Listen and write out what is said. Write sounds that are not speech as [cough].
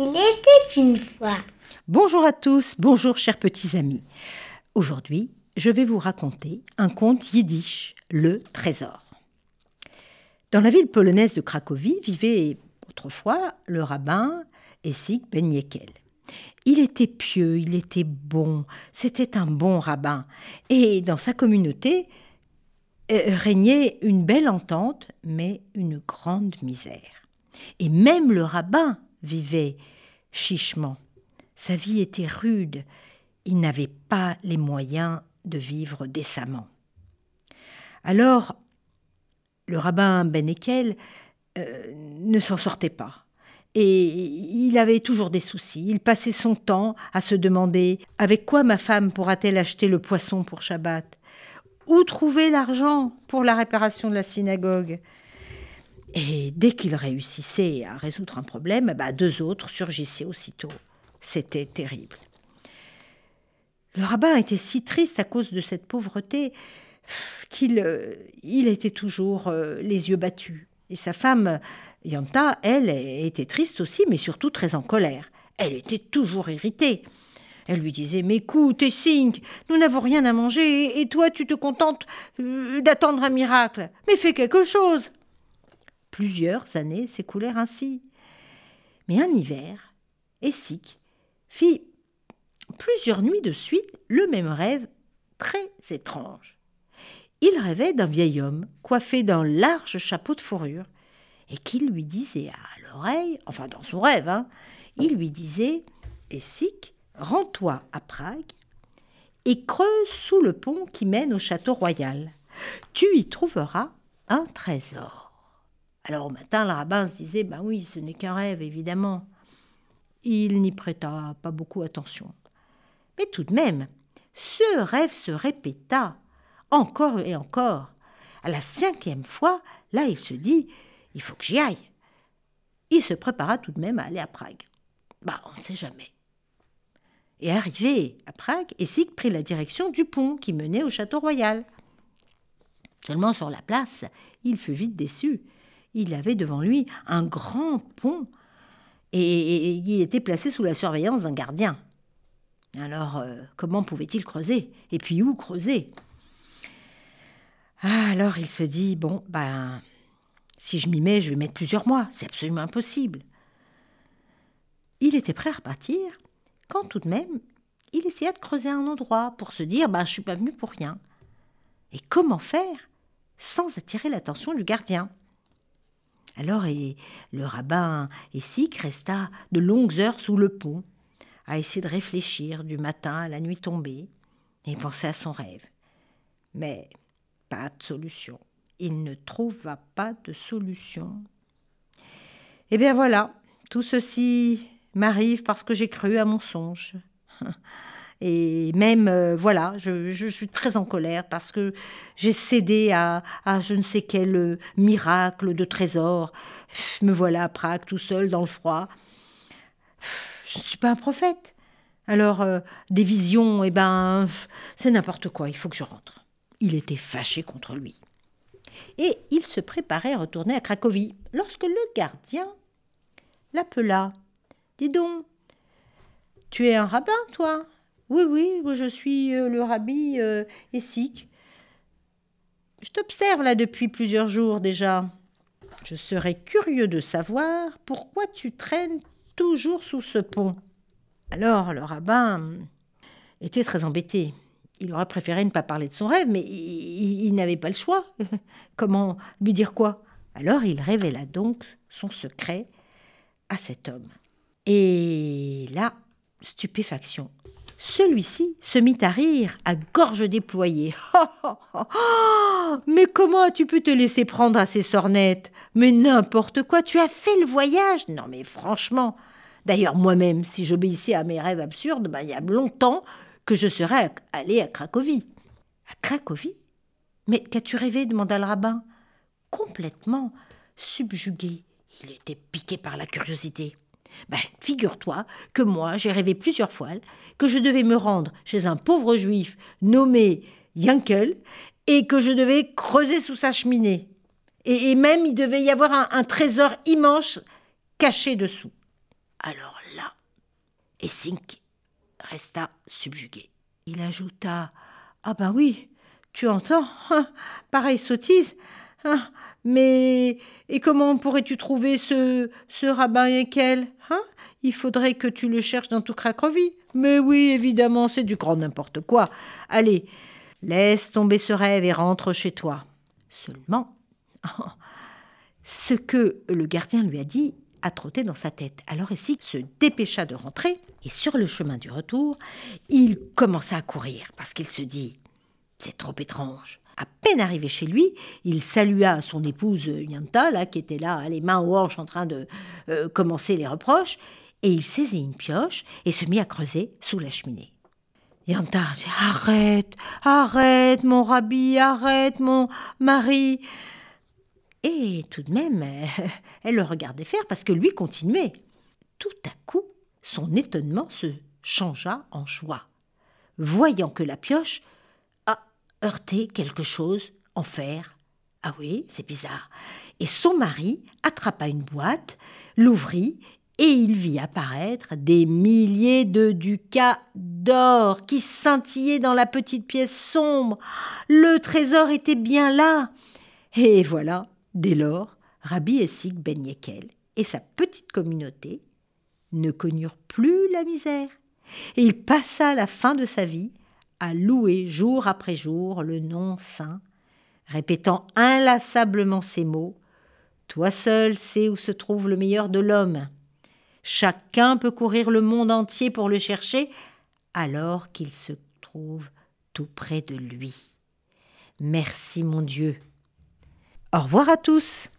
Il était une fois. Bonjour à tous, bonjour chers petits amis. Aujourd'hui, je vais vous raconter un conte yiddish, le trésor. Dans la ville polonaise de Cracovie vivait autrefois le rabbin Essig Ben Yekel. Il était pieux, il était bon, c'était un bon rabbin. Et dans sa communauté euh, régnait une belle entente, mais une grande misère. Et même le rabbin vivait chichement. Sa vie était rude. Il n'avait pas les moyens de vivre décemment. Alors, le rabbin Ben Ekel euh, ne s'en sortait pas. Et il avait toujours des soucis. Il passait son temps à se demander avec quoi ma femme pourra-t-elle acheter le poisson pour Shabbat? Où trouver l'argent pour la réparation de la synagogue? Et dès qu'il réussissait à résoudre un problème, bah, deux autres surgissaient aussitôt. C'était terrible. Le rabbin était si triste à cause de cette pauvreté qu'il euh, il était toujours euh, les yeux battus. Et sa femme, Yanta, elle, était triste aussi, mais surtout très en colère. Elle était toujours irritée. Elle lui disait Mais écoute, Essink, nous n'avons rien à manger, et toi, tu te contentes euh, d'attendre un miracle. Mais fais quelque chose Plusieurs années s'écoulèrent ainsi. Mais un hiver, Essik fit plusieurs nuits de suite le même rêve très étrange. Il rêvait d'un vieil homme coiffé d'un large chapeau de fourrure et qui lui disait à l'oreille, enfin dans son rêve, hein, il lui disait Essik, rends-toi à Prague et creuse sous le pont qui mène au château royal. Tu y trouveras un trésor. Alors au matin, le rabbin se disait Ben oui, ce n'est qu'un rêve, évidemment. Il n'y prêta pas beaucoup attention. Mais tout de même, ce rêve se répéta encore et encore. À la cinquième fois, là, il se dit il faut que j'y aille. Il se prépara tout de même à aller à Prague. Bah, on ne sait jamais. Et arrivé à Prague, Essig prit la direction du pont qui menait au château royal. Seulement sur la place, il fut vite déçu. Il avait devant lui un grand pont et, il était placé sous la surveillance d'un gardien. Alors, euh, comment pouvait-il creuser? Et puis où creuser? Ah, Alors il se dit, bon, ben, si je m'y mets, je vais mettre plusieurs mois. C'est absolument impossible. Il était prêt à repartir, quand tout de même, il essaya de creuser un endroit pour se dire, ben, je suis pas venu pour rien. Et comment faire sans attirer l'attention du gardien? Alors et le rabbin Essik resta de longues heures sous le pont, à essayer de réfléchir du matin à la nuit tombée, et penser à son rêve. Mais pas de solution. Il ne trouva pas de solution. Eh bien voilà, tout ceci m'arrive parce que j'ai cru à mon songe. [laughs] Et même, euh, voilà, je, suis très en colère parce que j'ai cédé à, je ne sais quel euh, miracle de trésor. Me voilà à Prague tout seul dans le froid. Je ne suis pas un prophète. Alors, euh, des visions, eh ben, c'est n'importe quoi, il faut que je rentre. Il était fâché contre lui. Et il se préparait à retourner à Cracovie lorsque le gardien l'appela. Dis donc, tu es un rabbin, toi? Oui, oui, je suis euh, le rabbi euh. Je t'observe là depuis plusieurs jours déjà. Je serais curieux de savoir pourquoi tu traînes toujours sous ce pont. Alors le rabbin était très embêté. Il aurait préféré ne pas parler de son rêve, mais il n'avait pas le choix. [laughs] Comment lui dire quoi? Alors il révéla donc son secret à cet homme. Et là, stupéfaction celui-ci se mit à rire à gorge déployée. [laughs] Mais comment as-tu pu te laisser prendre à ces sornettes? Mais n'importe quoi, tu as fait le voyage Non mais franchement. D'ailleurs, moi-même, si j'obéissais à mes rêves absurdes, ben, il y a longtemps que je serais allé à Cracovie. À Cracovie? Mais qu'as-tu rêvé? demanda le rabbin. Complètement subjugué. Il était piqué par la curiosité. Ben, figure-toi que moi, j'ai rêvé plusieurs fois que je devais me rendre chez un pauvre juif nommé Yankel et que je devais creuser sous sa cheminée. Et, même, il devait y avoir un, trésor immense caché dessous. Alors Et Sink resta subjugué. Il ajouta Ah ben oui, tu entends hein, Pareille sottise. Hein, mais et comment pourrais-tu trouver ce, ce rabbin Ekel hein? Il faudrait que tu le cherches dans tout Cracovie. Mais oui, évidemment, c'est du grand n'importe quoi. Allez, laisse tomber ce rêve et rentre chez toi. Seulement, [laughs] ce que le gardien lui a dit a trotté dans sa tête. Alors Essig se dépêcha de rentrer et sur le chemin du retour, il commença à courir parce qu'il se dit c'est trop étrange. À peine arrivé chez lui, il salua son épouse Yanta, là, qui était là, les mains aux hanches, en train de euh, commencer les reproches, et il saisit une pioche et se mit à creuser sous la cheminée. Yanta Arrête, arrête, mon rabbi, arrête, mon mari. Et tout de même, [laughs] elle le regardait faire parce que lui continuait. Tout à coup, son étonnement se changea en joie, voyant que la pioche a heurté quelque chose en fer. Ah oui, c'est bizarre. Et son mari attrapa une boîte, l'ouvrit, et il vit apparaître des milliers de ducats d'or qui scintillaient dans la petite pièce sombre. Le trésor était bien là. Et voilà, Dès lors, Rabbi Essig Ben Yekel et sa petite communauté ne connurent plus la misère, et il passa la fin de sa vie à louer jour après jour le nom saint, répétant inlassablement ces mots Toi seul sais où se trouve le meilleur de l'homme. Chacun peut courir le monde entier pour le chercher, alors qu'il se trouve tout près de lui. Merci mon Dieu au revoir à tous